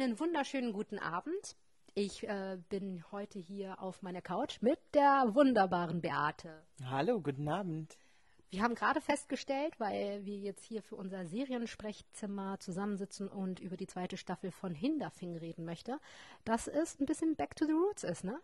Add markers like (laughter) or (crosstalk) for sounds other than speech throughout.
Einen wunderschönen guten Abend. Ich äh, bin heute hier auf meiner Couch mit der wunderbaren Beate. Hallo, guten Abend. Wir haben gerade festgestellt, weil wir jetzt hier für unser Seriensprechzimmer zusammensitzen und über die zweite Staffel von Hinderfing reden möchte, dass es ein bisschen Back to the Roots ist, ne?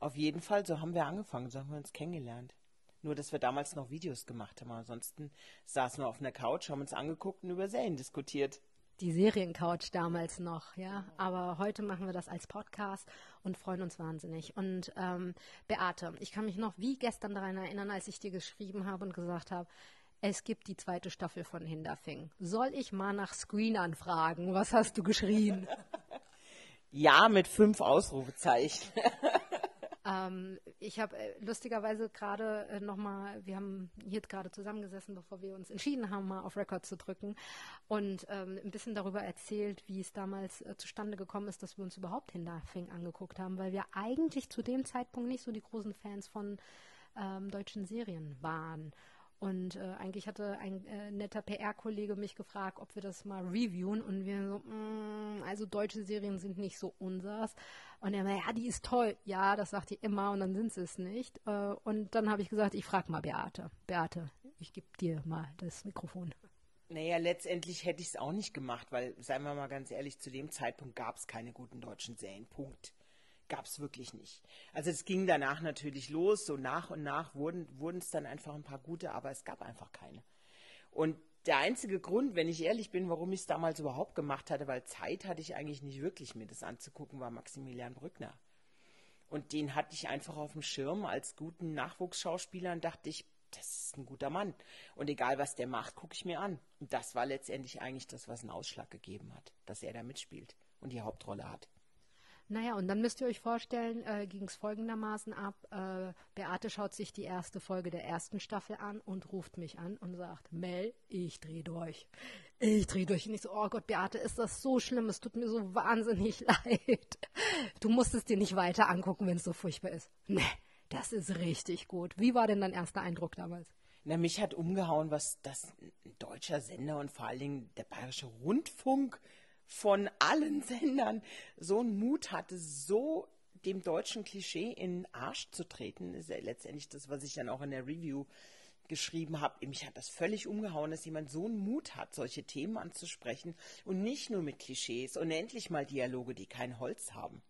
Auf jeden Fall, so haben wir angefangen, so haben wir uns kennengelernt. Nur, dass wir damals noch Videos gemacht haben. Ansonsten saßen wir auf einer Couch, haben uns angeguckt und über Serien diskutiert die Seriencouch damals noch, ja. Aber heute machen wir das als Podcast und freuen uns wahnsinnig. Und ähm, Beate, ich kann mich noch wie gestern daran erinnern, als ich dir geschrieben habe und gesagt habe, es gibt die zweite Staffel von Hinderfing. Soll ich mal nach Screenern fragen? Was hast du geschrien? (laughs) Ja, mit fünf Ausrufezeichen. Ähm, ich habe äh, lustigerweise gerade äh, nochmal, wir haben hier gerade zusammengesessen, bevor wir uns entschieden haben, mal auf Record zu drücken und ähm, ein bisschen darüber erzählt, wie es damals äh, zustande gekommen ist, dass wir uns überhaupt Hinterfing angeguckt haben, weil wir eigentlich zu dem Zeitpunkt nicht so die großen Fans von ähm, deutschen Serien waren. Und äh, eigentlich hatte ein äh, netter PR-Kollege mich gefragt, ob wir das mal reviewen. Und wir so, mm, also deutsche Serien sind nicht so unsers. Und er meinte, ja, die ist toll. Ja, das sagt die immer und dann sind sie es nicht. Äh, und dann habe ich gesagt, ich frage mal Beate. Beate, ich gebe dir mal das Mikrofon. Naja, letztendlich hätte ich es auch nicht gemacht, weil, seien wir mal ganz ehrlich, zu dem Zeitpunkt gab es keine guten deutschen Serien. Punkt gab es wirklich nicht. Also es ging danach natürlich los, so nach und nach wurden es dann einfach ein paar gute, aber es gab einfach keine. Und der einzige Grund, wenn ich ehrlich bin, warum ich es damals überhaupt gemacht hatte, weil Zeit hatte ich eigentlich nicht wirklich, mir das anzugucken, war Maximilian Brückner. Und den hatte ich einfach auf dem Schirm als guten Nachwuchsschauspieler und dachte ich, das ist ein guter Mann. Und egal was der macht, gucke ich mir an. Und das war letztendlich eigentlich das, was einen Ausschlag gegeben hat, dass er da mitspielt und die Hauptrolle hat. Naja, und dann müsst ihr euch vorstellen, äh, ging es folgendermaßen ab. Äh, Beate schaut sich die erste Folge der ersten Staffel an und ruft mich an und sagt, Mel, ich dreh durch. Ich dreh durch. Und ich so, oh Gott, Beate, ist das so schlimm? Es tut mir so wahnsinnig (laughs) leid. Du musst es dir nicht weiter angucken, wenn es so furchtbar ist. Nee, das ist richtig gut. Wie war denn dein erster Eindruck damals? Na, mich hat umgehauen, was das ein deutscher Sender und vor allen Dingen der Bayerische Rundfunk von allen (laughs) Sendern so einen Mut hatte, so dem deutschen Klischee in den Arsch zu treten, ist ja letztendlich das, was ich dann auch in der Review geschrieben habe. Mich hat das völlig umgehauen, dass jemand so einen Mut hat, solche Themen anzusprechen und nicht nur mit Klischees und endlich mal Dialoge, die kein Holz haben.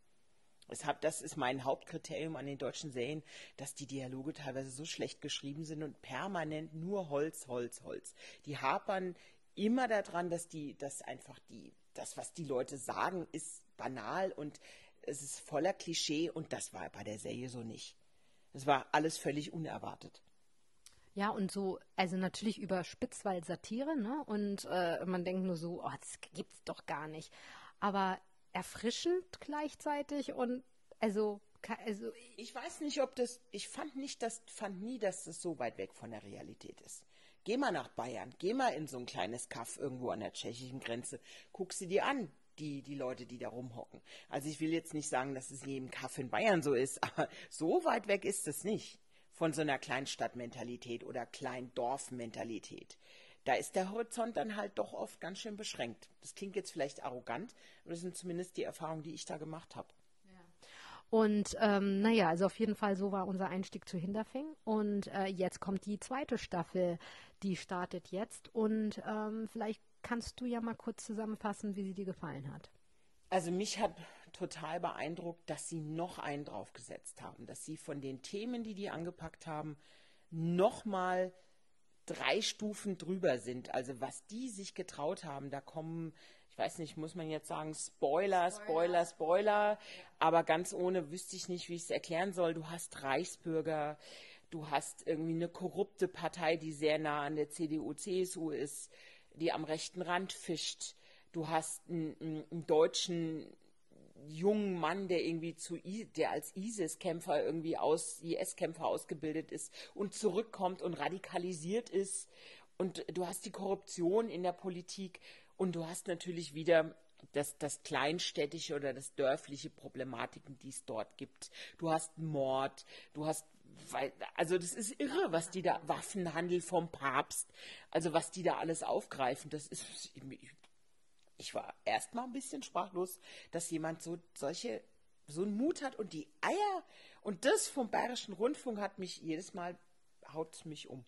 das ist mein Hauptkriterium an den deutschen Serien, dass die Dialoge teilweise so schlecht geschrieben sind und permanent nur Holz, Holz, Holz. Die hapern immer daran, dass die, dass einfach die das, was die Leute sagen, ist banal und es ist voller Klischee und das war bei der Serie so nicht. Es war alles völlig unerwartet. Ja, und so, also natürlich überspitzt, weil Satire, ne? Und äh, man denkt nur so, oh, das gibt's doch gar nicht. Aber erfrischend gleichzeitig und also, also ich weiß nicht, ob das, ich fand nicht, das fand nie, dass das so weit weg von der Realität ist. Geh mal nach Bayern, geh mal in so ein kleines Kaff irgendwo an der tschechischen Grenze, guck sie dir an, die, die Leute, die da rumhocken. Also ich will jetzt nicht sagen, dass es in jedem Kaff in Bayern so ist, (laughs) aber so weit weg ist es nicht von so einer Kleinstadtmentalität oder Kleindorfmentalität. Da ist der Horizont dann halt doch oft ganz schön beschränkt. Das klingt jetzt vielleicht arrogant, aber das sind zumindest die Erfahrungen, die ich da gemacht habe. Und ähm, naja, also auf jeden Fall so war unser Einstieg zu Hinterfing. Und äh, jetzt kommt die zweite Staffel, die startet jetzt. Und ähm, vielleicht kannst du ja mal kurz zusammenfassen, wie sie dir gefallen hat. Also mich hat total beeindruckt, dass sie noch einen draufgesetzt haben, dass sie von den Themen, die die angepackt haben, nochmal drei Stufen drüber sind. Also was die sich getraut haben, da kommen ich weiß nicht, muss man jetzt sagen, Spoiler, Spoiler, Spoiler, aber ganz ohne wüsste ich nicht, wie ich es erklären soll. Du hast Reichsbürger, du hast irgendwie eine korrupte Partei, die sehr nah an der CDU, CSU ist, die am rechten Rand fischt. Du hast einen, einen deutschen jungen Mann, der irgendwie zu, der als ISIS-Kämpfer irgendwie aus, IS-Kämpfer ausgebildet ist und zurückkommt und radikalisiert ist. Und du hast die Korruption in der Politik und du hast natürlich wieder das, das kleinstädtische oder das dörfliche Problematiken, die es dort gibt. Du hast Mord, du hast, also das ist irre, was die da, Waffenhandel vom Papst, also was die da alles aufgreifen, das ist, ich war erstmal ein bisschen sprachlos, dass jemand so solche so einen Mut hat und die Eier und das vom Bayerischen Rundfunk hat mich jedes Mal haut mich um.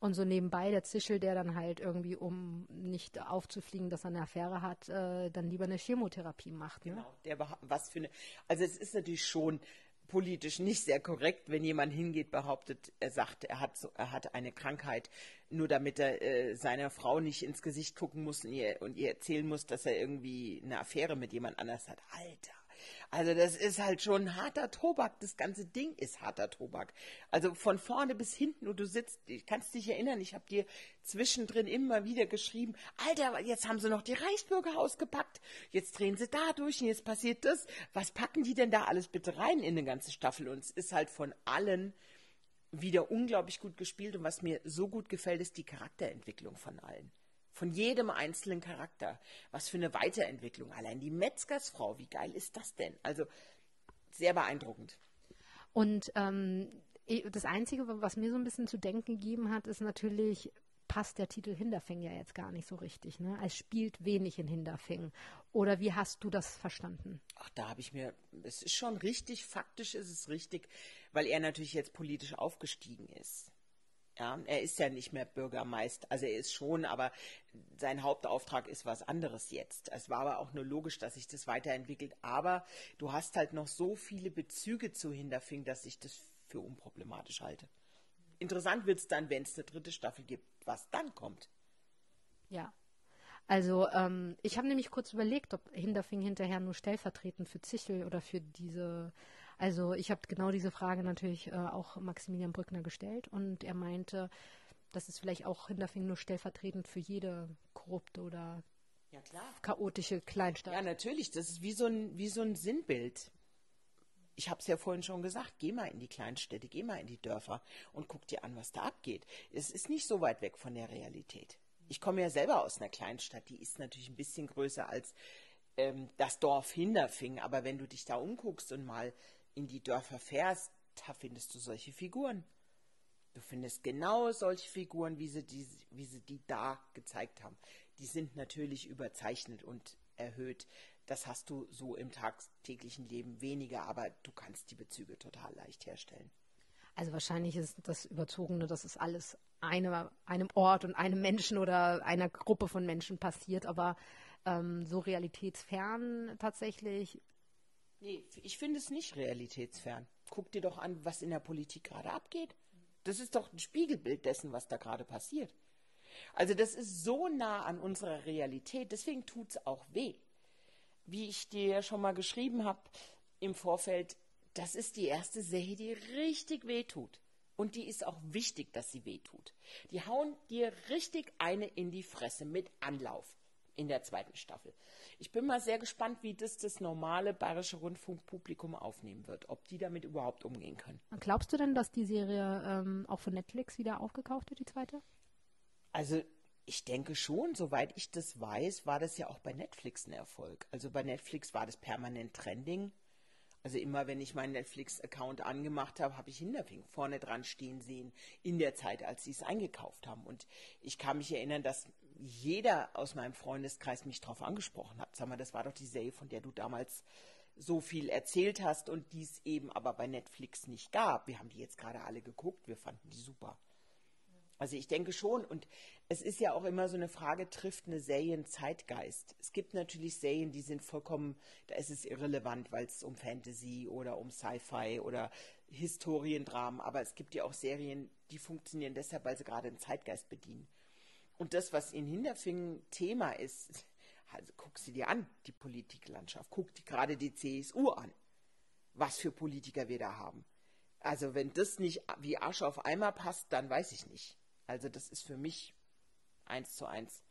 Und so nebenbei der Zischel, der dann halt irgendwie, um nicht aufzufliegen, dass er eine Affäre hat, äh, dann lieber eine Chemotherapie macht. Ne? Genau, der was für eine. Also es ist natürlich schon politisch nicht sehr korrekt, wenn jemand hingeht, behauptet, er sagt, er hat, so, er hat eine Krankheit, nur damit er äh, seiner Frau nicht ins Gesicht gucken muss und ihr, und ihr erzählen muss, dass er irgendwie eine Affäre mit jemand anders hat. Alter, also das ist halt schon harter Tobak. Das ganze Ding ist harter Tobak. Also von vorne bis hinten und du sitzt, ich kannst dich erinnern, ich habe dir zwischendrin immer wieder geschrieben, Alter, jetzt haben sie noch die Reichsbürger ausgepackt, jetzt drehen sie da durch und jetzt passiert das. Was packen die denn da alles bitte rein in eine ganze Staffel? Und es ist halt von allen wieder unglaublich gut gespielt und was mir so gut gefällt, ist die Charakterentwicklung von allen von jedem einzelnen Charakter. Was für eine Weiterentwicklung. Allein die Metzgersfrau, wie geil ist das denn? Also sehr beeindruckend. Und ähm, das Einzige, was mir so ein bisschen zu denken gegeben hat, ist natürlich, passt der Titel Hinterfing ja jetzt gar nicht so richtig. Ne? Es spielt wenig in Hinterfing. Oder wie hast du das verstanden? Ach, da habe ich mir, es ist schon richtig, faktisch ist es richtig, weil er natürlich jetzt politisch aufgestiegen ist. Ja, er ist ja nicht mehr Bürgermeister, also er ist schon, aber sein Hauptauftrag ist was anderes jetzt. Es war aber auch nur logisch, dass sich das weiterentwickelt. Aber du hast halt noch so viele Bezüge zu Hinterfing, dass ich das für unproblematisch halte. Interessant wird es dann, wenn es eine dritte Staffel gibt, was dann kommt. Ja. Also ähm, ich habe nämlich kurz überlegt, ob Hinterfing hinterher nur stellvertretend für Zichel oder für diese also ich habe genau diese Frage natürlich äh, auch Maximilian Brückner gestellt und er meinte, das ist vielleicht auch Hinterfing nur stellvertretend für jede korrupte oder ja, chaotische Kleinstadt. Ja, natürlich. Das ist wie so ein, wie so ein Sinnbild. Ich habe es ja vorhin schon gesagt, geh mal in die Kleinstädte, geh mal in die Dörfer und guck dir an, was da abgeht. Es ist nicht so weit weg von der Realität. Ich komme ja selber aus einer Kleinstadt, die ist natürlich ein bisschen größer als ähm, das Dorf Hinterfing, aber wenn du dich da umguckst und mal in die Dörfer fährst, da findest du solche Figuren. Du findest genau solche Figuren, wie sie, die, wie sie die da gezeigt haben. Die sind natürlich überzeichnet und erhöht. Das hast du so im tagtäglichen Leben weniger, aber du kannst die Bezüge total leicht herstellen. Also wahrscheinlich ist das Überzogene, dass es alles eine, einem Ort und einem Menschen oder einer Gruppe von Menschen passiert, aber ähm, so realitätsfern tatsächlich Nee, ich finde es nicht realitätsfern. Guck dir doch an, was in der Politik gerade abgeht. Das ist doch ein Spiegelbild dessen, was da gerade passiert. Also das ist so nah an unserer Realität, deswegen tut es auch weh. Wie ich dir schon mal geschrieben habe im Vorfeld, das ist die erste Serie, die richtig weh tut. Und die ist auch wichtig, dass sie weh tut. Die hauen dir richtig eine in die Fresse mit Anlauf in der zweiten Staffel. Ich bin mal sehr gespannt, wie das das normale bayerische Rundfunkpublikum aufnehmen wird, ob die damit überhaupt umgehen können. Glaubst du denn, dass die Serie ähm, auch von Netflix wieder aufgekauft wird, die zweite? Also ich denke schon, soweit ich das weiß, war das ja auch bei Netflix ein Erfolg. Also bei Netflix war das permanent Trending. Also immer, wenn ich meinen Netflix-Account angemacht habe, habe ich Hinterfing vorne dran stehen sehen, in der Zeit, als sie es eingekauft haben. Und ich kann mich erinnern, dass jeder aus meinem Freundeskreis mich darauf angesprochen hat. Sag mal, das war doch die Serie, von der du damals so viel erzählt hast und die es eben aber bei Netflix nicht gab. Wir haben die jetzt gerade alle geguckt, wir fanden die super. Also ich denke schon, und es ist ja auch immer so eine Frage, trifft eine Serie einen Zeitgeist? Es gibt natürlich Serien, die sind vollkommen, da ist es irrelevant, weil es um Fantasy oder um Sci-Fi oder Historiendramen, aber es gibt ja auch Serien, die funktionieren deshalb, weil sie gerade einen Zeitgeist bedienen. Und das, was in Hinterfingen Thema ist, (laughs) also guck sie dir an, die Politiklandschaft, guck dir gerade die CSU an, was für Politiker wir da haben. Also wenn das nicht wie Arsch auf Eimer passt, dann weiß ich nicht. Also das ist für mich eins zu eins.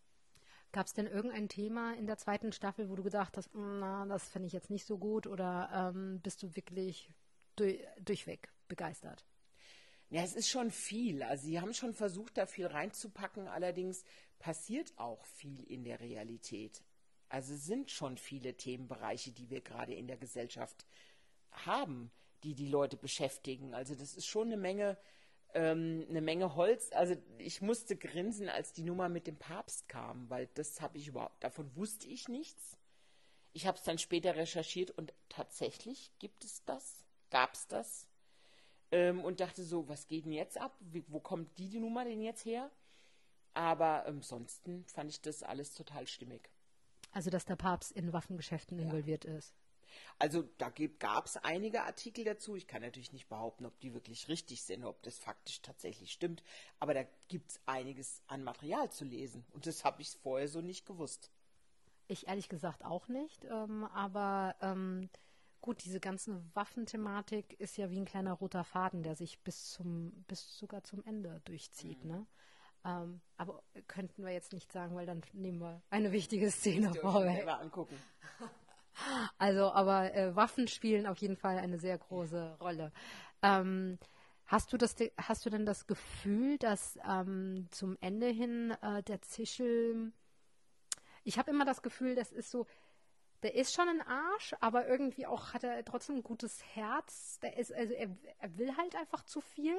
Gab es denn irgendein Thema in der zweiten Staffel, wo du gedacht hast, hm, na, das finde ich jetzt nicht so gut oder ähm, bist du wirklich durch, durchweg begeistert? Ja, es ist schon viel. Also sie haben schon versucht, da viel reinzupacken. Allerdings passiert auch viel in der Realität. Also es sind schon viele Themenbereiche, die wir gerade in der Gesellschaft haben, die die Leute beschäftigen. Also das ist schon eine Menge ähm, eine Menge Holz. Also ich musste grinsen, als die Nummer mit dem Papst kam, weil das habe ich überhaupt, davon wusste ich nichts. Ich habe es dann später recherchiert und tatsächlich gibt es das, gab es das. Ähm, und dachte so, was geht denn jetzt ab? Wie, wo kommt die, die Nummer denn jetzt her? Aber ansonsten fand ich das alles total stimmig. Also, dass der Papst in Waffengeschäften involviert ist. Also da gab es einige Artikel dazu. Ich kann natürlich nicht behaupten, ob die wirklich richtig sind, ob das faktisch tatsächlich stimmt. Aber da gibt es einiges an Material zu lesen. Und das habe ich vorher so nicht gewusst. Ich ehrlich gesagt auch nicht. Ähm, aber ähm, gut, diese ganze Waffenthematik ist ja wie ein kleiner roter Faden, der sich bis zum, bis sogar zum Ende durchzieht. Mhm. Ne? Ähm, aber könnten wir jetzt nicht sagen, weil dann nehmen wir eine wichtige Szene vorweg. angucken. (laughs) Also, aber äh, Waffen spielen auf jeden Fall eine sehr große Rolle. Ähm, hast du das, hast du denn das Gefühl, dass ähm, zum Ende hin äh, der Zischel, ich habe immer das Gefühl, das ist so, der ist schon ein Arsch, aber irgendwie auch hat er trotzdem ein gutes Herz. Der ist, also er, er will halt einfach zu viel.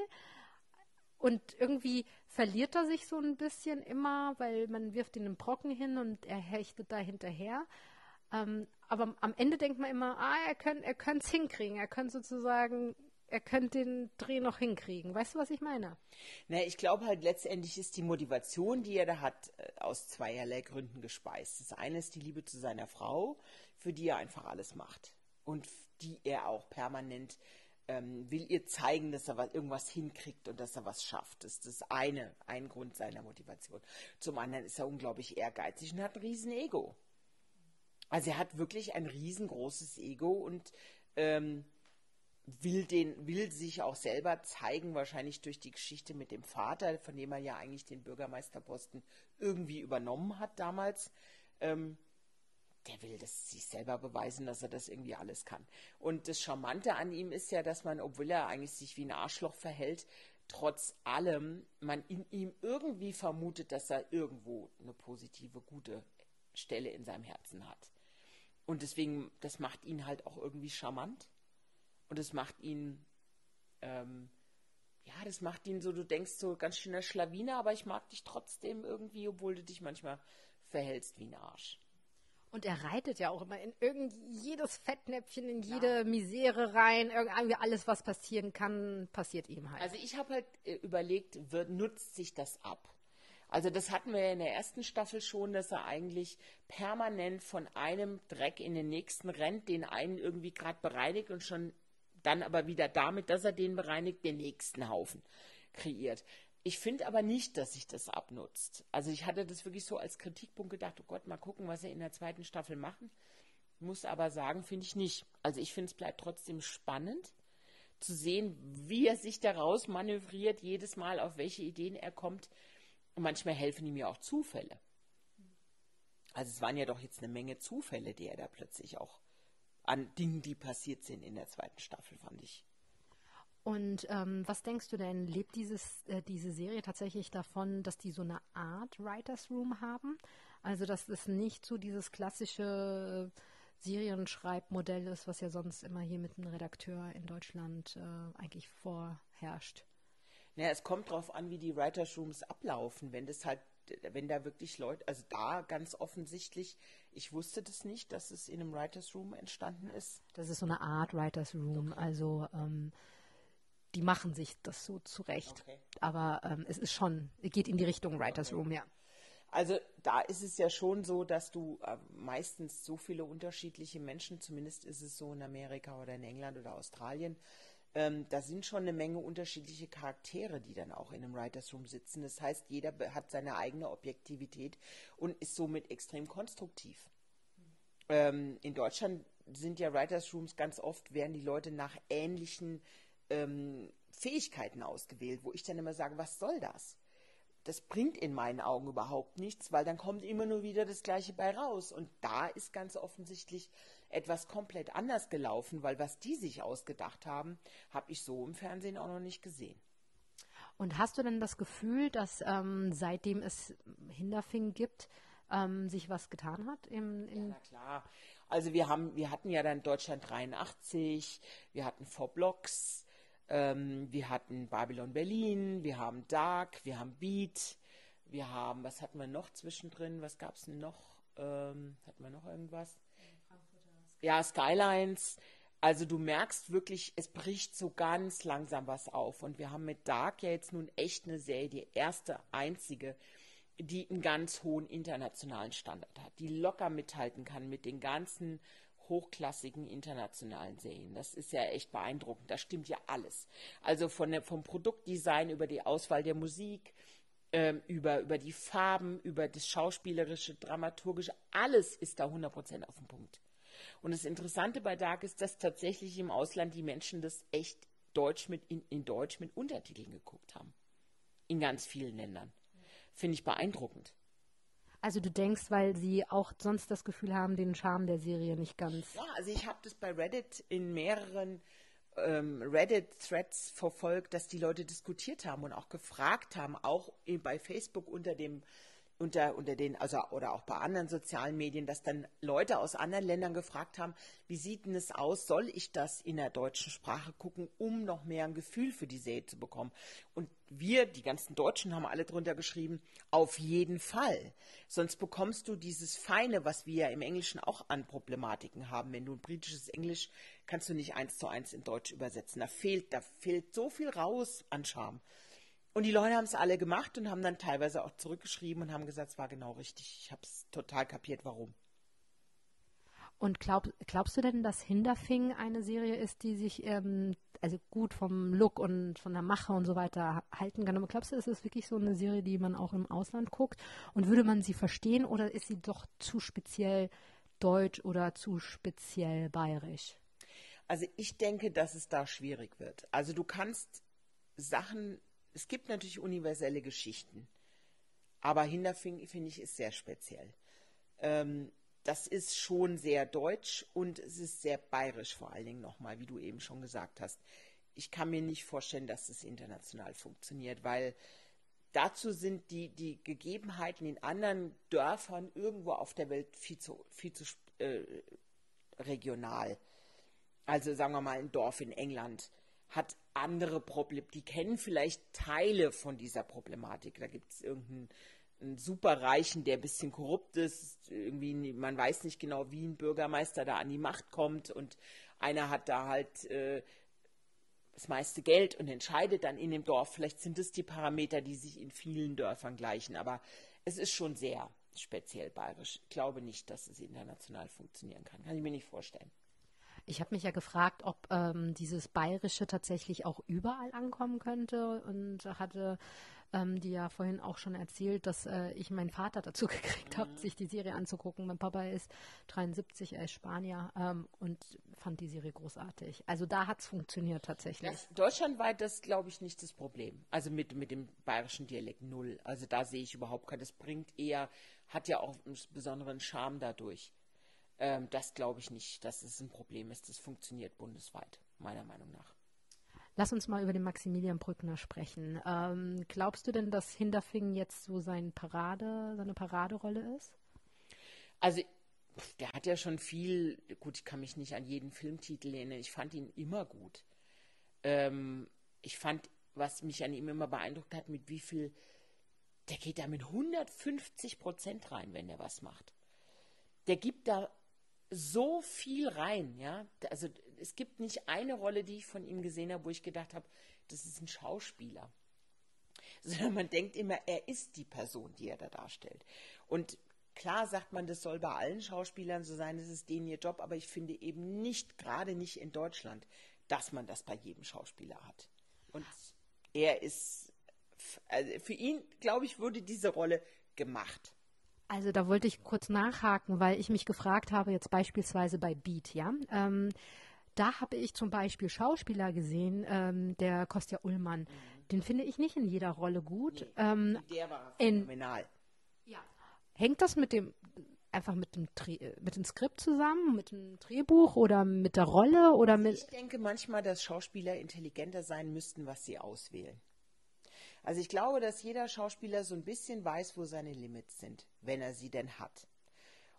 Und irgendwie verliert er sich so ein bisschen immer, weil man wirft ihn einen Brocken hin und er hechtet da hinterher. Ähm, aber am Ende denkt man immer, ah, er könnte es hinkriegen. Er könnte sozusagen, er könnte den Dreh noch hinkriegen. Weißt du, was ich meine? Na, ich glaube halt, letztendlich ist die Motivation, die er da hat, äh, aus zweierlei Gründen gespeist. Das eine ist die Liebe zu seiner Frau, für die er einfach alles macht. Und die er auch permanent ähm, will ihr zeigen, dass er was, irgendwas hinkriegt und dass er was schafft. Das ist das eine, ein Grund seiner Motivation. Zum anderen ist er unglaublich ehrgeizig und hat ein riesen Ego. Also er hat wirklich ein riesengroßes Ego und ähm, will, den, will sich auch selber zeigen, wahrscheinlich durch die Geschichte mit dem Vater, von dem er ja eigentlich den Bürgermeisterposten irgendwie übernommen hat damals. Ähm, der will das sich selber beweisen, dass er das irgendwie alles kann. Und das Charmante an ihm ist ja, dass man, obwohl er eigentlich sich wie ein Arschloch verhält, trotz allem man in ihm irgendwie vermutet, dass er irgendwo eine positive, gute Stelle in seinem Herzen hat. Und deswegen, das macht ihn halt auch irgendwie charmant. Und es macht ihn, ähm, ja, das macht ihn so, du denkst so ganz schöner Schlawiner, aber ich mag dich trotzdem irgendwie, obwohl du dich manchmal verhältst wie ein Arsch. Und er reitet ja auch immer in irgendwie jedes Fettnäpfchen, in jede ja. Misere rein. Irgendwie alles, was passieren kann, passiert ihm halt. Also ich habe halt äh, überlegt, wird, nutzt sich das ab? Also das hatten wir ja in der ersten Staffel schon, dass er eigentlich permanent von einem Dreck in den nächsten rennt, den einen irgendwie gerade bereinigt und schon dann aber wieder damit, dass er den bereinigt, den nächsten Haufen kreiert. Ich finde aber nicht, dass sich das abnutzt. Also ich hatte das wirklich so als Kritikpunkt gedacht, oh Gott, mal gucken, was er in der zweiten Staffel machen. Muss aber sagen, finde ich nicht. Also ich finde, es bleibt trotzdem spannend zu sehen, wie er sich daraus manövriert, jedes Mal, auf welche Ideen er kommt, und manchmal helfen ihm ja auch Zufälle. Also es waren ja doch jetzt eine Menge Zufälle, die er da plötzlich auch an Dingen, die passiert sind in der zweiten Staffel, fand ich. Und ähm, was denkst du denn, lebt dieses, äh, diese Serie tatsächlich davon, dass die so eine Art Writers Room haben? Also dass es nicht so dieses klassische Serienschreibmodell ist, was ja sonst immer hier mit einem Redakteur in Deutschland äh, eigentlich vorherrscht. Naja, es kommt darauf an, wie die Writers Rooms ablaufen. Wenn das halt, wenn da wirklich Leute, also da ganz offensichtlich, ich wusste das nicht, dass es in einem Writers Room entstanden ist. Das ist so eine Art Writers Room. Okay. Also ähm, die machen sich das so zurecht. Okay. Aber ähm, es ist schon, geht in die Richtung Writers okay. Room, ja. Also da ist es ja schon so, dass du äh, meistens so viele unterschiedliche Menschen, zumindest ist es so in Amerika oder in England oder Australien, ähm, da sind schon eine Menge unterschiedliche Charaktere, die dann auch in einem Writers Room sitzen. Das heißt, jeder hat seine eigene Objektivität und ist somit extrem konstruktiv. Ähm, in Deutschland sind ja Writers Rooms ganz oft, werden die Leute nach ähnlichen ähm, Fähigkeiten ausgewählt, wo ich dann immer sage, was soll das? Das bringt in meinen Augen überhaupt nichts, weil dann kommt immer nur wieder das Gleiche bei raus. Und da ist ganz offensichtlich etwas komplett anders gelaufen, weil was die sich ausgedacht haben, habe ich so im Fernsehen auch noch nicht gesehen. Und hast du denn das Gefühl, dass ähm, seitdem es Hinterfing gibt, ähm, sich was getan hat? Im, im ja, na klar. Also wir haben, wir hatten ja dann Deutschland 83, wir hatten Four Blocks, Ähm, wir hatten Babylon Berlin, wir haben Dark, wir haben Beat, wir haben, was hatten wir noch zwischendrin? Was gab es noch? Ähm, hatten wir noch irgendwas? Ja, Skylines. Also du merkst wirklich, es bricht so ganz langsam was auf. Und wir haben mit Dark ja jetzt nun echt eine Serie, die erste, einzige, die einen ganz hohen internationalen Standard hat, die locker mithalten kann mit den ganzen hochklassigen internationalen Serien. Das ist ja echt beeindruckend. Da stimmt ja alles. Also von der, vom Produktdesign über die Auswahl der Musik, ähm, über, über die Farben, über das schauspielerische, dramaturgische, alles ist da 100% auf dem Punkt. Und das Interessante bei Dark ist, dass tatsächlich im Ausland die Menschen das echt Deutsch mit, in, in Deutsch mit Untertiteln geguckt haben. In ganz vielen Ländern. Finde ich beeindruckend. Also du denkst, weil sie auch sonst das Gefühl haben, den Charme der Serie nicht ganz. Ja, also ich habe das bei Reddit in mehreren ähm, Reddit-Threads verfolgt, dass die Leute diskutiert haben und auch gefragt haben, auch bei Facebook unter dem unter, unter den, also oder auch bei anderen sozialen Medien, dass dann Leute aus anderen Ländern gefragt haben, wie sieht denn es aus, soll ich das in der deutschen Sprache gucken, um noch mehr ein Gefühl für die Serie zu bekommen? Und wir, die ganzen Deutschen, haben alle drunter geschrieben, auf jeden Fall. Sonst bekommst du dieses Feine, was wir ja im Englischen auch an Problematiken haben. Wenn du ein britisches Englisch kannst du nicht eins zu eins in Deutsch übersetzen. Da fehlt, da fehlt so viel raus an Charme. Und die Leute haben es alle gemacht und haben dann teilweise auch zurückgeschrieben und haben gesagt, es war genau richtig. Ich habe es total kapiert, warum. Und glaub, glaubst du denn, dass Hinterfing eine Serie ist, die sich ähm, also gut vom Look und von der Mache und so weiter halten kann? Aber glaubst du, ist es wirklich so eine Serie, die man auch im Ausland guckt? Und würde man sie verstehen oder ist sie doch zu speziell deutsch oder zu speziell bayerisch? Also ich denke, dass es da schwierig wird. Also du kannst Sachen es gibt natürlich universelle Geschichten, aber Hinterfing, finde ich, ist sehr speziell. Ähm, das ist schon sehr deutsch und es ist sehr bayerisch vor allen Dingen nochmal, wie du eben schon gesagt hast. Ich kann mir nicht vorstellen, dass es international funktioniert, weil dazu sind die, die Gegebenheiten in anderen Dörfern irgendwo auf der Welt viel zu, viel zu äh, regional. Also sagen wir mal ein Dorf in England hat andere Probleme, die kennen vielleicht Teile von dieser Problematik. Da gibt es irgendeinen Superreichen, der ein bisschen korrupt ist, irgendwie, man weiß nicht genau, wie ein Bürgermeister da an die Macht kommt und einer hat da halt äh, das meiste Geld und entscheidet dann in dem Dorf. Vielleicht sind es die Parameter, die sich in vielen Dörfern gleichen, aber es ist schon sehr speziell bayerisch. Ich glaube nicht, dass es international funktionieren kann. Kann ich mir nicht vorstellen. Ich habe mich ja gefragt, ob ähm, dieses Bayerische tatsächlich auch überall ankommen könnte und hatte ähm, die ja vorhin auch schon erzählt, dass äh, ich meinen Vater dazu (laughs) gekriegt habe, mhm. sich die Serie anzugucken. Mein Papa ist 73, er ist Spanier ähm, und fand die Serie großartig. Also da hat es funktioniert tatsächlich. Das, deutschlandweit das glaube ich nicht das Problem. Also mit, mit dem bayerischen Dialekt null. Also da sehe ich überhaupt kein, das bringt eher, hat ja auch einen besonderen Charme dadurch. Ähm, das glaube ich nicht, dass es ein Problem ist. Das funktioniert bundesweit, meiner Meinung nach. Lass uns mal über den Maximilian Brückner sprechen. Ähm, glaubst du denn, dass Hinterfing jetzt so sein Parade, seine Paraderolle ist? Also, der hat ja schon viel, gut, ich kann mich nicht an jeden Filmtitel erinnern, ich fand ihn immer gut. Ähm, ich fand, was mich an ihm immer beeindruckt hat, mit wie viel, der geht da mit 150 Prozent rein, wenn er was macht. Der gibt da so viel rein, ja. Also es gibt nicht eine Rolle, die ich von ihm gesehen habe, wo ich gedacht habe, das ist ein Schauspieler. (laughs) Sondern man denkt immer, er ist die Person, die er da darstellt. Und klar sagt man, das soll bei allen Schauspielern so sein, das ist denen ihr Job, aber ich finde eben nicht, gerade nicht in Deutschland, dass man das bei jedem Schauspieler hat. Und er ist, also für ihn, glaube ich, wurde diese Rolle gemacht. Also da wollte ich kurz nachhaken, weil ich mich gefragt habe, jetzt beispielsweise bei Beat, ja. Ähm, da habe ich zum Beispiel Schauspieler gesehen, ähm, der Kostja Ullmann. Mhm. Den finde ich nicht in jeder Rolle gut. Nee, ähm, der war phänomenal. In, ja. Hängt das mit dem einfach mit dem, mit dem Skript zusammen, mit dem Drehbuch oder mit der Rolle oder mit? Ich denke manchmal, dass Schauspieler intelligenter sein müssten, was sie auswählen. Also ich glaube, dass jeder Schauspieler so ein bisschen weiß, wo seine Limits sind, wenn er sie denn hat.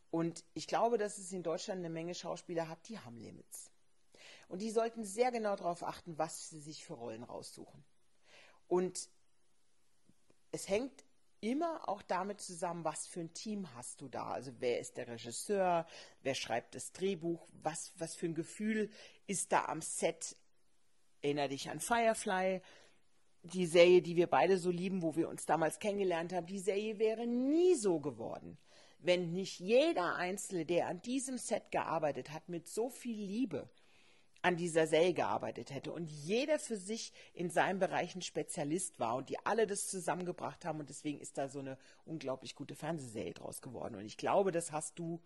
Und ich glaube, dass es in Deutschland eine Menge Schauspieler hat, die haben Limits. Und die sollten sehr genau darauf achten, was sie sich für Rollen raussuchen. Und es hängt immer auch damit zusammen, was für ein Team hast du da. Also wer ist der Regisseur, wer schreibt das Drehbuch, was, was für ein Gefühl ist da am Set. Erinner dich an Firefly, die Serie, die wir beide so lieben, wo wir uns damals kennengelernt haben. Die Serie wäre nie so geworden, wenn nicht jeder Einzelne, der an diesem Set gearbeitet hat, mit so viel Liebe an dieser Serie gearbeitet hätte und jeder für sich in seinem Bereich ein Spezialist war und die alle das zusammengebracht haben und deswegen ist da so eine unglaublich gute Fernsehserie draus geworden. Und ich glaube, das hast du,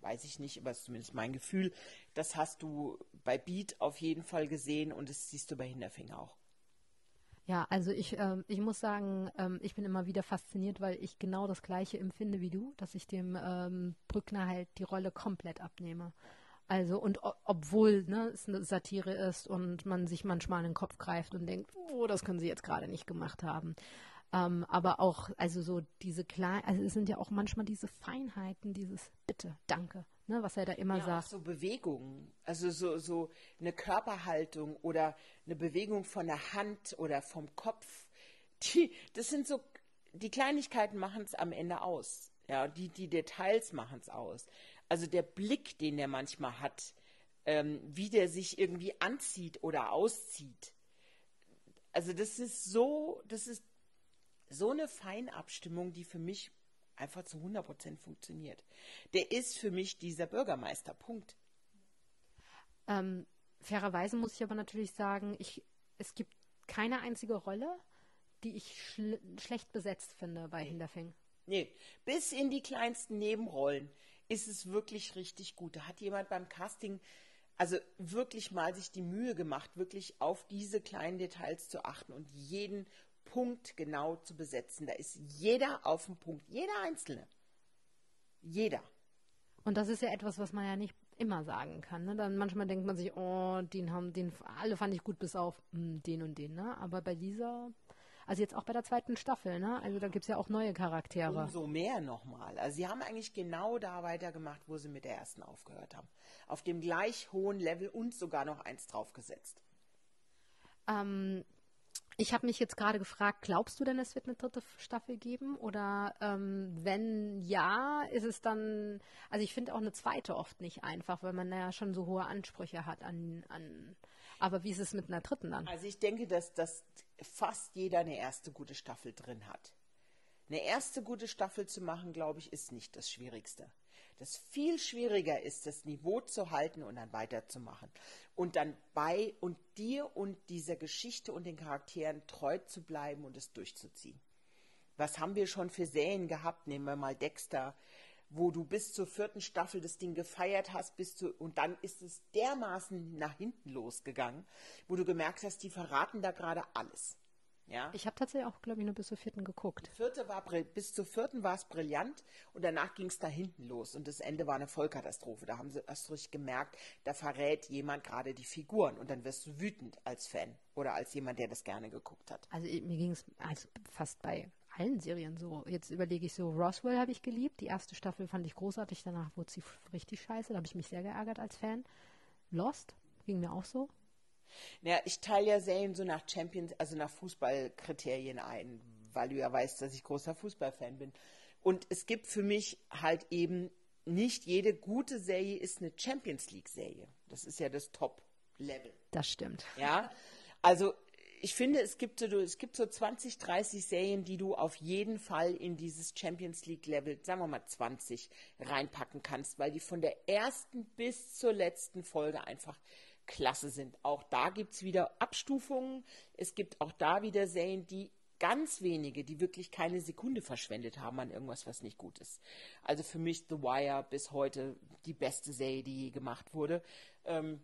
weiß ich nicht, aber es ist zumindest mein Gefühl, das hast du bei Beat auf jeden Fall gesehen und das siehst du bei Hinterfinger auch. Ja, also ich, ähm, ich muss sagen, ähm, ich bin immer wieder fasziniert, weil ich genau das Gleiche empfinde wie du, dass ich dem ähm, Brückner halt die Rolle komplett abnehme. Also, und obwohl ne, es eine Satire ist und man sich manchmal in den Kopf greift und denkt, oh, das können sie jetzt gerade nicht gemacht haben. Ähm, aber auch, also so diese kleinen, also es sind ja auch manchmal diese Feinheiten, dieses Bitte, Danke, ne, was er da immer ja, sagt. So Bewegungen, also so, so eine Körperhaltung oder eine Bewegung von der Hand oder vom Kopf. Die, das sind so, die Kleinigkeiten machen es am Ende aus. Ja, die, die Details machen es aus. Also der Blick, den der manchmal hat, ähm, wie der sich irgendwie anzieht oder auszieht. Also das ist so, das ist so eine Feinabstimmung, die für mich einfach zu 100 Prozent funktioniert. Der ist für mich dieser Bürgermeister. Punkt. Ähm, fairerweise muss ich aber natürlich sagen, ich, es gibt keine einzige Rolle, die ich schl schlecht besetzt finde bei Hinterfing. Nee, bis in die kleinsten Nebenrollen ist es wirklich richtig gut. Da hat jemand beim Casting also wirklich mal sich die Mühe gemacht, wirklich auf diese kleinen Details zu achten und jeden Punkt genau zu besetzen. Da ist jeder auf dem Punkt, jeder Einzelne. Jeder. Und das ist ja etwas, was man ja nicht immer sagen kann. Ne? Dann manchmal denkt man sich, oh, den haben, den alle fand ich gut bis auf mh, hm, den und den. Ne? Aber bei dieser also jetzt auch bei der zweiten Staffel, ne? Also da gibt es ja auch neue Charaktere. Umso mehr nochmal. Also sie haben eigentlich genau da weitergemacht, wo sie mit der ersten aufgehört haben. Auf dem gleich hohen Level und sogar noch eins draufgesetzt. Ähm, ich habe mich jetzt gerade gefragt, glaubst du denn, es wird eine dritte Staffel geben? Oder ähm, wenn ja, ist es dann, also ich finde auch eine zweite oft nicht einfach, weil man ja schon so hohe Ansprüche hat an, an aber wie ist es mit einer dritten dann? Also ich denke, dass, dass fast jeder eine erste gute Staffel drin hat. Eine erste gute Staffel zu machen, glaube ich, ist nicht das Schwierigste. Das viel schwieriger ist, das Niveau zu halten und dann weiterzumachen. Und dann bei und dir und dieser Geschichte und den Charakteren treu zu bleiben und es durchzuziehen. Was haben wir schon für Serien gehabt? Nehmen wir mal Dexter, wo du bis zur vierten Staffel das Ding gefeiert hast, bis zu, und dann ist es dermaßen nach hinten losgegangen, wo du gemerkt hast, die verraten da gerade alles. Ja? Ich habe tatsächlich auch, glaube ich, nur bis zur vierten geguckt. Vierte war, bis zur vierten war es brillant und danach ging es da hinten los und das Ende war eine Vollkatastrophe. Da haben sie erst richtig gemerkt, da verrät jemand gerade die Figuren und dann wirst du wütend als Fan oder als jemand, der das gerne geguckt hat. Also mir ging es also fast bei allen Serien so. Jetzt überlege ich so, Roswell habe ich geliebt. Die erste Staffel fand ich großartig, danach wurde sie richtig scheiße. Da habe ich mich sehr geärgert als Fan. Lost ging mir auch so. Ja, ich teile ja Serien so nach Champions, also nach Fußballkriterien ein, weil du ja weißt, dass ich großer Fußballfan bin. Und es gibt für mich halt eben nicht jede gute Serie ist eine Champions League Serie. Das ist ja das Top-Level. Das stimmt. Ja, also ich finde, es gibt, so, es gibt so 20, 30 Serien, die du auf jeden Fall in dieses Champions League Level, sagen wir mal 20, reinpacken kannst, weil die von der ersten bis zur letzten Folge einfach klasse sind. Auch da gibt es wieder Abstufungen. Es gibt auch da wieder Serien, die ganz wenige, die wirklich keine Sekunde verschwendet haben an irgendwas, was nicht gut ist. Also für mich The Wire bis heute die beste Serie, die je gemacht wurde. Ähm,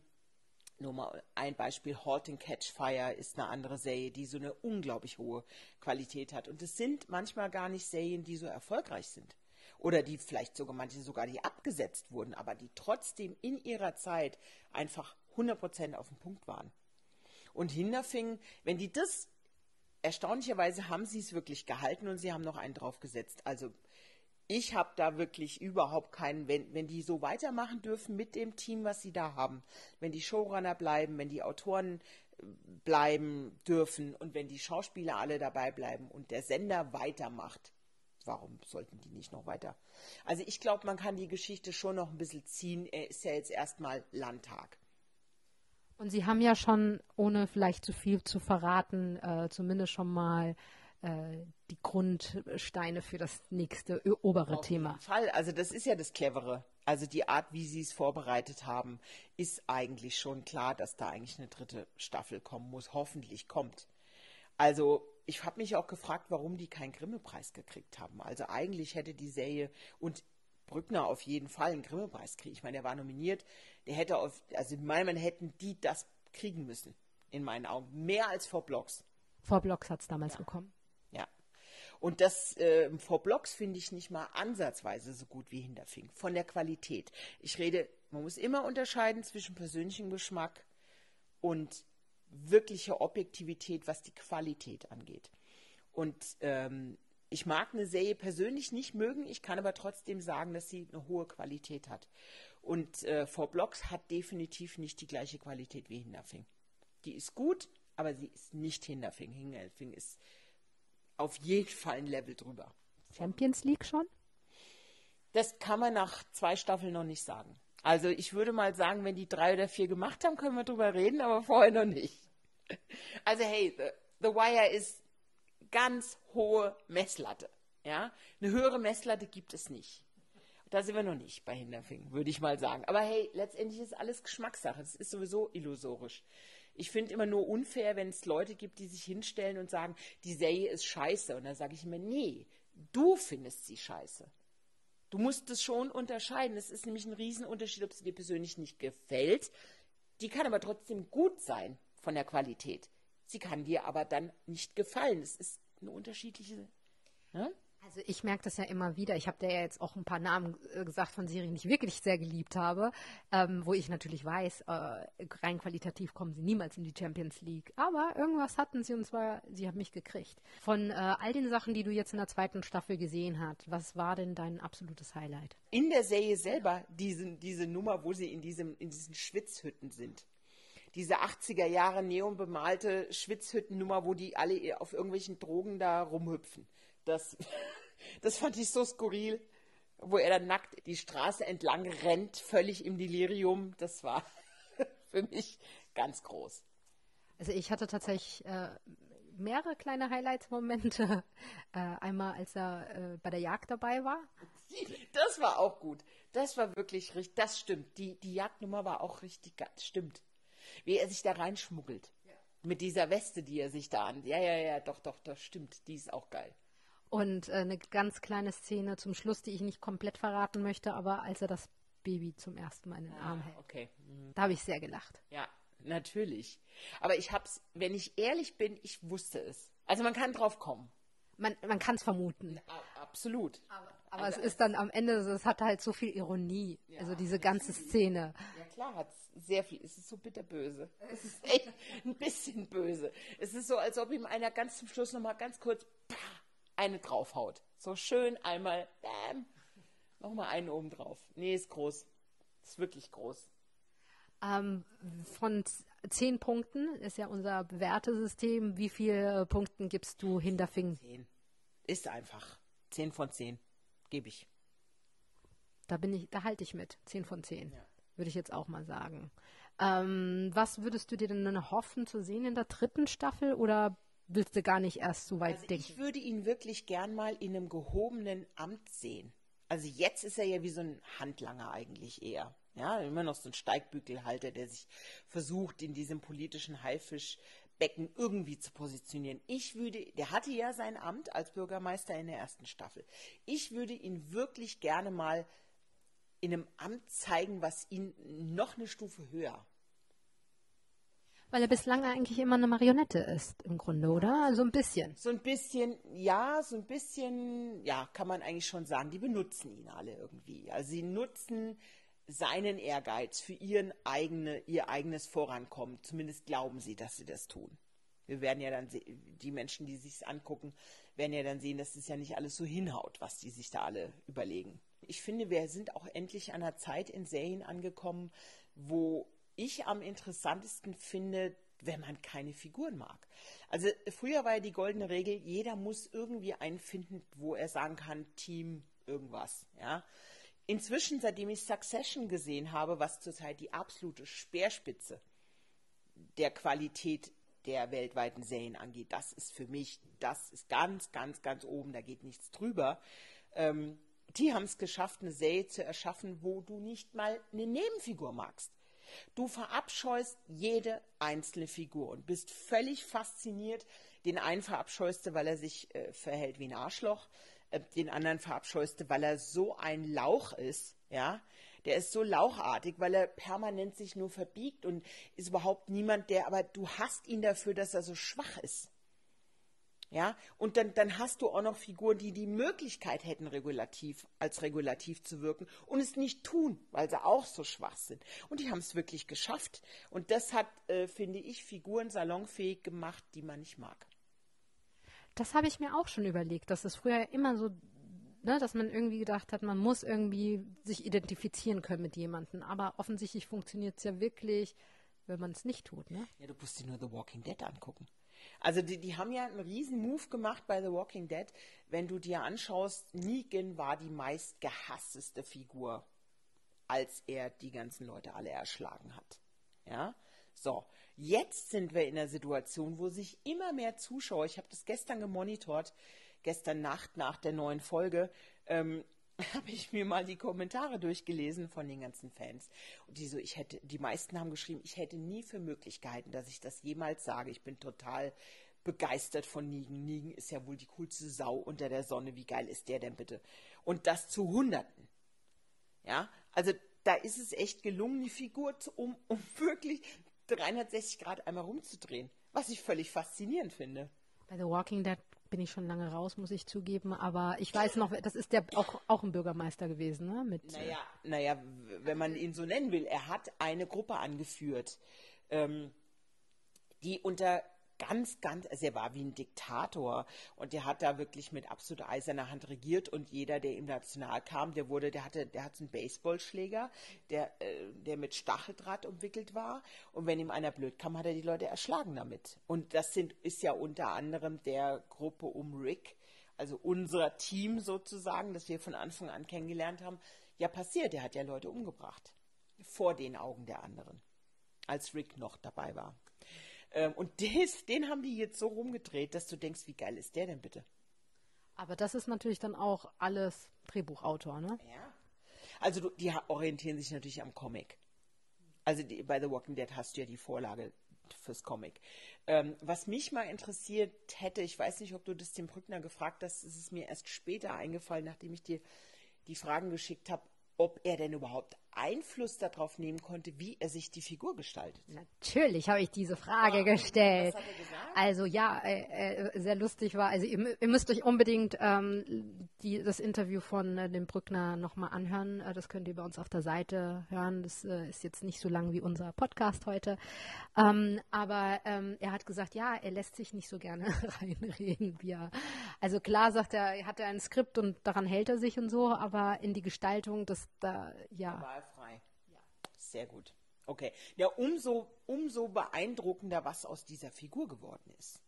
nur mal ein Beispiel, Halt and Catch Fire ist eine andere Serie, die so eine unglaublich hohe Qualität hat. Und es sind manchmal gar nicht Serien, die so erfolgreich sind. Oder die vielleicht sogar manche sogar, die abgesetzt wurden, aber die trotzdem in ihrer Zeit einfach 100% auf den Punkt waren. Und Hinterfing, wenn die das, erstaunlicherweise haben sie es wirklich gehalten und sie haben noch einen draufgesetzt. Also ich habe da wirklich überhaupt keinen, wenn, wenn die so weitermachen dürfen mit dem Team, was sie da haben, wenn die Showrunner bleiben, wenn die Autoren äh, bleiben dürfen und wenn die Schauspieler alle dabei bleiben und der Sender weitermacht, warum sollten die nicht noch weiter? Also ich glaube, man kann die Geschichte schon noch ein bisschen ziehen. Er ist ja jetzt erstmal Landtag. Und Sie haben ja schon, ohne vielleicht zu viel zu verraten, äh, zumindest schon mal äh, die Grundsteine für das nächste obere Auf Thema. jeden Fall, also das ist ja das Clevere. Also die Art, wie sie es vorbereitet haben, ist eigentlich schon klar, dass da eigentlich eine dritte Staffel kommen muss. Hoffentlich kommt. Also ich habe mich auch gefragt, warum die keinen Grimme-Preis gekriegt haben. Also eigentlich hätte die Serie und Brückner auf jeden Fall einen Grimme-Preis kriegen. Ich meine, der war nominiert. Der hätte auf, also in meinen hätten die das kriegen müssen. In meinen Augen. Mehr als vor Blocks. Vor Blocks hat es damals bekommen. Ja. Und das äh, vor Blocks finde ich nicht mal ansatzweise so gut wie Hinterfing. Von der Qualität. Ich rede, man muss immer unterscheiden zwischen persönlichem Geschmack und wirklicher Objektivität, was die Qualität angeht. Und ähm, ich mag eine Serie persönlich nicht mögen, ich kann aber trotzdem sagen, dass sie eine hohe Qualität hat. Und äh, For Blocks hat definitiv nicht die gleiche Qualität wie Hinterfing. Die ist gut, aber sie ist nicht Hinterfing. Hinterfing ist auf jeden Fall ein Level drüber. Champions League schon? Das kann man nach zwei Staffeln noch nicht sagen. Also ich würde mal sagen, wenn die drei oder vier gemacht haben, können wir drüber reden, aber vorher noch nicht. Also hey, The, The Wire ist ganz hohe Messlatte. Ja? Eine höhere Messlatte gibt es nicht. Da sind wir noch nicht bei Hinterfing, würde ich mal sagen. Aber hey, letztendlich ist alles Geschmackssache. Das ist sowieso illusorisch. Ich finde immer nur unfair, wenn es Leute gibt, die sich hinstellen und sagen, die Serie ist scheiße. Und dann sage ich immer, nee, du findest sie scheiße. Du musst es schon unterscheiden. Es ist nämlich ein Riesenunterschied, ob sie dir persönlich nicht gefällt. Die kann aber trotzdem gut sein von der Qualität. Sie kann dir aber dann nicht gefallen. Es ist eine unterschiedliche. Ne? Also ich merke das ja immer wieder. Ich habe dir ja jetzt auch ein paar Namen äh, gesagt von Serien, die ich wirklich sehr geliebt habe, ähm, wo ich natürlich weiß, äh, rein qualitativ kommen sie niemals in die Champions League. Aber irgendwas hatten sie und zwar, sie haben mich gekriegt. Von äh, all den Sachen, die du jetzt in der zweiten Staffel gesehen hast, was war denn dein absolutes Highlight? In der Serie selber diese, diese Nummer, wo sie in, diesem, in diesen Schwitzhütten sind diese 80er Jahre neonbemalte Schwitzhüttennummer, wo die alle auf irgendwelchen Drogen da rumhüpfen. Das, (laughs) das fand ich so skurril, wo er dann nackt die Straße entlang rennt, völlig im Delirium. Das war (laughs) für mich ganz groß. Also ich hatte tatsächlich äh, mehrere kleine Highlights-Momente. (laughs) Äh, einmal, als er äh, bei der Jagd dabei war. Das war auch gut. Das war wirklich richtig. Das stimmt. Die, die Jagdnummer war auch richtig. Stimmt. Wie er sich da reinschmuggelt. Ja. Mit dieser Weste, die er sich da an. Ja, ja, ja, doch, doch, das stimmt. Die ist auch geil. Und äh, eine ganz kleine Szene zum Schluss, die ich nicht komplett verraten möchte, aber als er das Baby zum ersten Mal in den ah, Arm hält. Okay. Mhm. Da habe ich sehr gelacht. Ja, natürlich. Aber ich hab's, wenn ich ehrlich bin, ich wusste es. Also man kann drauf kommen. Man, man kann es vermuten. Absolut. Aber, aber also, es ist dann am Ende, es hat halt so viel Ironie. Ja, also diese ganze Szene. Ja klar, hat sehr viel. Es ist so bitterböse. (laughs) Es ist echt ein bisschen böse. Es ist so, als ob ihm einer ganz zum Schluss nochmal ganz kurz eine draufhaut. So schön einmal, bam, nochmal einen oben drauf. Nee, ist groß. Ist wirklich groß. Ähm, von zehn Punkten ist ja unser Bewertesystem. Wie viele Punkten gibst du Hinterfing? Zehn. Ist einfach. Zehn von zehn. Gebe ich. Da bin ich, da halte ich mit. Zehn von zehn. Ja. Würde ich jetzt auch mal sagen. Ähm, was würdest du dir denn hoffen zu sehen in der dritten Staffel oder willst du gar nicht erst so weit also denken? Ich würde ihn wirklich gern mal in einem gehobenen Amt sehen. Also jetzt ist er ja wie so ein Handlanger eigentlich eher. Ja, immer noch so ein Steigbügelhalter, der sich versucht, in diesem politischen Haifischbecken irgendwie zu positionieren. Ich würde, der hatte ja sein Amt als Bürgermeister in der ersten Staffel. Ich würde ihn wirklich gerne mal in einem Amt zeigen, was ihn noch eine Stufe höher weil er bislang eigentlich immer eine Marionette ist, im Grunde, oder? Also ein bisschen. So ein bisschen, ja, so ein bisschen, ja, kann man eigentlich schon sagen. Die benutzen ihn alle irgendwie. Also sie nutzen seinen Ehrgeiz für ihren eigene, ihr eigenes Vorankommen. Zumindest glauben sie, dass sie das tun. Wir werden ja dann, die Menschen, die sich angucken, werden ja dann sehen, dass es ja nicht alles so hinhaut, was die sich da alle überlegen. Ich finde, wir sind auch endlich an einer Zeit in Serien angekommen, wo ich am interessantesten finde, wenn man keine Figuren mag. Also früher war ja die goldene Regel, jeder muss irgendwie einen finden, wo er sagen kann, Team irgendwas, ja. Inzwischen, seitdem ich Succession gesehen habe, was zurzeit die absolute Speerspitze der Qualität der weltweiten Serien angeht, das ist für mich, das ist ganz, ganz, ganz oben, da geht nichts drüber. Ähm, die haben es geschafft, eine Serie zu erschaffen, wo du nicht mal eine Nebenfigur magst. Du verabscheust jede einzelne Figur und bist völlig fasziniert. Den einen verabscheust du, weil er sich äh, verhält wie ein Arschloch. Äh, den anderen verabscheust weil er so ein Lauch ist, ja. Der ist so lauchartig, weil er permanent sich nur verbiegt und ist überhaupt niemand, der, aber du hast ihn dafür, dass er so schwach ist. Ja, und dann, dann hast du auch noch Figuren, die die Möglichkeit hätten, regulativ, als regulativ zu wirken und es nicht tun, weil sie auch so schwach sind. Und die haben es wirklich geschafft. Und das hat, äh, finde ich, Figuren salonfähig gemacht, die man nicht mag. Das habe ich mir auch schon überlegt, dass es früher immer so, ne, dass man irgendwie gedacht hat, man muss irgendwie sich identifizieren können mit jemandem. Aber offensichtlich funktioniert es ja wirklich, wenn man es nicht tut. Ne? Ja, du musst dir nur The Walking Dead angucken. Also die, die haben ja einen riesen Move gemacht bei The Walking Dead. Wenn du dir anschaust, Negan war die meist gehassteste Figur, als er die ganzen Leute alle erschlagen hat. Ja, so. Jetzt sind wir in der Situation, wo sich immer mehr Zuschauer, ich habe das gestern gemonitort, gestern Nacht nach der neuen Folge, ähm, (laughs) habe ich mir mal die Kommentare durchgelesen von den ganzen Fans. Und die so, ich hätte, die meisten haben geschrieben, ich hätte nie für Möglichkeiten, dass ich das jemals sage. Ich bin total begeistert von Nigen. Nigen ist ja wohl die coolste Sau unter der Sonne. Wie geil ist der denn bitte? Und das zu Hunderten. Ja, also da ist es echt gelungen, die Figur zu, um, um wirklich 360 Grad einmal rumzudrehen. Was ich völlig faszinierend finde. Bei The Walking Dead bin ich schon lange raus, muss ich zugeben. Aber ich weiß noch, das ist der auch, auch ein Bürgermeister gewesen, ne? Mit, äh, naja, naja, wenn man ihn so nennen will, er hat eine Gruppe angeführt, ähm, die unter ganz, ganz, also er war wie ein Diktator und der hat da wirklich mit absoluter eiserner Hand regiert und jeder, der ihm national kam, der wurde, der hatte, der hat so einen Baseballschläger, der, äh, der mit Stacheldraht umwickelt war und wenn ihm einer blöd kam, hat er die Leute erschlagen damit. Und das sind, ist ja unter anderem der Gruppe um Rick, also unser Team sozusagen, das wir von Anfang an kennengelernt haben, ja passiert. Der hat ja Leute umgebracht. Vor den Augen der anderen. Als Rick noch dabei war. Ähm, und des, den haben die jetzt so rumgedreht, dass du denkst, wie geil ist der denn bitte? Aber das ist natürlich dann auch alles Drehbuchautor, ne? Ja. Also du, die orientieren sich natürlich am Comic. Also die, bei The Walking Dead hast du ja die Vorlage fürs Comic. Ähm, was mich mal interessiert hätte, ich weiß nicht, ob du das dem Brückner gefragt hast, es ist mir erst später eingefallen, nachdem ich dir die Fragen geschickt habe, ob er denn überhaupt Einfluss darauf nehmen konnte, wie er sich die Figur gestaltet. Natürlich habe ich diese Frage ja, gestellt. Was hat er gesagt? Also ja, äh, äh, sehr lustig war. Also ihr, ihr müsst euch unbedingt ähm, die, das Interview von äh, dem Brückner nochmal anhören. Äh, das könnt ihr bei uns auf der Seite hören. Das äh, ist jetzt nicht so lang wie unser Podcast heute. Ähm, aber ähm, er hat gesagt, ja, er lässt sich nicht so gerne (laughs) reinreden. Wie er, also klar sagt er, er hat ein Skript und daran hält er sich und so, aber in die Gestaltung, das da, ja frei. Ja. Sehr gut. Okay. Ja, umso, umso beeindruckender, was aus dieser Figur geworden ist.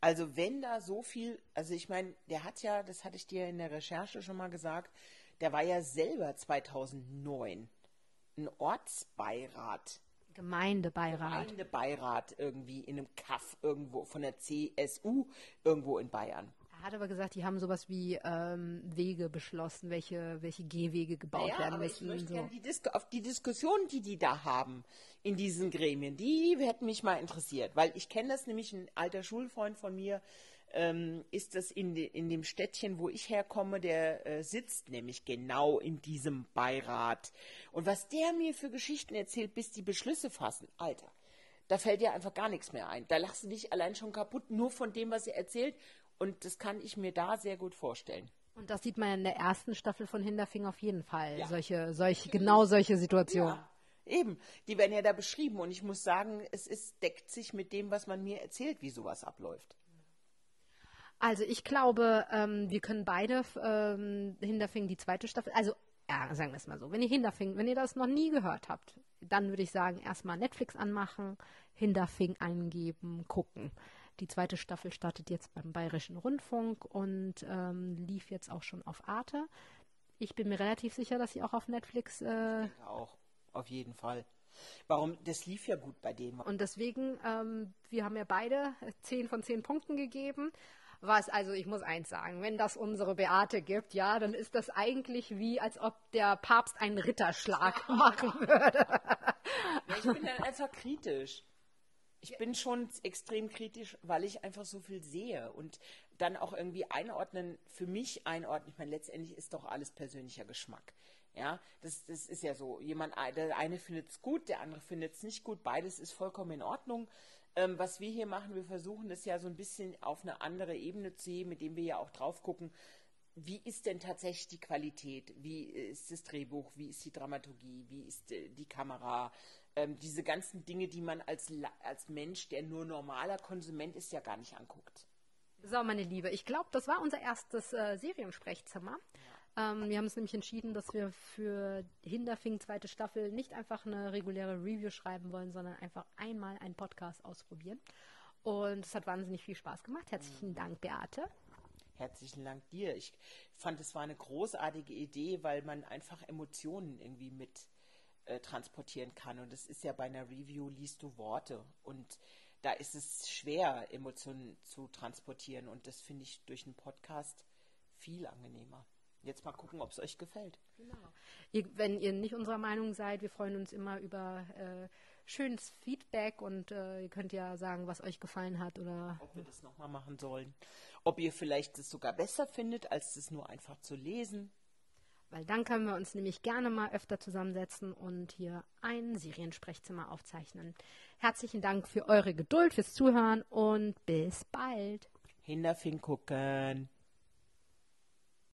Also wenn da so viel, also ich meine, der hat ja, das hatte ich dir in der Recherche schon mal gesagt, der war ja selber 2009 ein Ortsbeirat. Gemeindebeirat. Gemeindebeirat irgendwie in einem Kaff irgendwo von der CSU irgendwo in Bayern. Er hat aber gesagt, die haben sowas wie ähm, Wege beschlossen, welche, welche Gehwege gebaut naja, werden müssen. Ich möchte so. die Dis auf die Diskussion, die die da haben in diesen Gremien, die hätten mich mal interessiert, weil ich kenne das nämlich, ein alter Schulfreund von mir, ähm, ist das in, de, in dem Städtchen, wo ich herkomme, der äh, sitzt nämlich genau in diesem Beirat. Und was der mir für Geschichten erzählt, bis die Beschlüsse fassen, Alter, da fällt dir einfach gar nichts mehr ein. Da lachst du dich allein schon kaputt, nur von dem, was er erzählt. Und das kann ich mir da sehr gut vorstellen. Und das sieht man in der ersten Staffel von Hinterfing auf jeden Fall. Ja. Solche, solche, genau solche Situationen. Ja, eben. Die werden ja da beschrieben. Und ich muss sagen, es ist, deckt sich mit dem, was man mir erzählt, wie sowas abläuft. Also ich glaube, ähm, wir können beide ähm, Hinterfing die zweite Staffel, also ja, sagen wir es mal so, wenn ihr Hinterfing, wenn ihr das noch nie gehört habt, dann würde ich sagen, erstmal Netflix anmachen, Hinterfing eingeben, gucken. Die zweite Staffel startet jetzt beim Bayerischen Rundfunk und ähm, lief jetzt auch schon auf Arte. Ich bin mir relativ sicher, dass sie auch auf Netflix. Äh, ich denke auch, auf jeden Fall. Warum? Das lief ja gut bei denen. Und deswegen, ähm, wir haben ja beide 10 von 10 Punkten gegeben. Was, also ich muss eins sagen, wenn das unsere Beate gibt, ja, dann ist das eigentlich wie, als ob der Papst einen Ritterschlag (laughs) machen würde. Ja, ich bin dann einfach kritisch. Ich bin schon extrem kritisch, weil ich einfach so viel sehe und dann auch irgendwie einordnen, für mich einordnen. Ich meine, letztendlich ist doch alles persönlicher Geschmack. Ja, das, das ist ja so. Jemand, der eine findet es gut, der andere findet es nicht gut. Beides ist vollkommen in Ordnung. Ähm, was wir hier machen, wir versuchen das ja so ein bisschen auf eine andere Ebene zu sehen, mit dem wir ja auch drauf gucken, wie ist denn tatsächlich die Qualität? Wie ist das Drehbuch? Wie ist die Dramaturgie? Wie ist äh, die Kamera? Ähm, diese ganzen Dinge, die man als, als Mensch, der nur normaler Konsument ist, ja gar nicht anguckt. So, meine Liebe, ich glaube, das war unser erstes äh, Seriensprechzimmer. Ja. Ähm, wir haben uns nämlich entschieden, dass wir für Hinterfing zweite Staffel nicht einfach eine reguläre Review schreiben wollen, sondern einfach einmal einen Podcast ausprobieren. Und es hat wahnsinnig viel Spaß gemacht. Herzlichen mhm. Dank, Beate. Herzlichen Dank dir. Ich fand, es war eine großartige Idee, weil man einfach Emotionen irgendwie mit äh, transportieren kann. Und es ist ja bei einer Review, liest du Worte. Und da ist es schwer, Emotionen zu transportieren. Und das finde ich durch einen Podcast viel angenehmer. Jetzt mal gucken, ob es euch gefällt. Genau. Ihr, wenn ihr nicht unserer Meinung seid, wir freuen uns immer über äh, schönes Feedback und äh, ihr könnt ja sagen, was euch gefallen hat oder. Ob wir das nochmal machen sollen. Ob ihr vielleicht es sogar besser findet, als es nur einfach zu lesen. Weil dann können wir uns nämlich gerne mal öfter zusammensetzen und hier ein Seriensprechzimmer aufzeichnen. Herzlichen Dank für eure Geduld, fürs Zuhören und bis bald. Hinterfing gucken.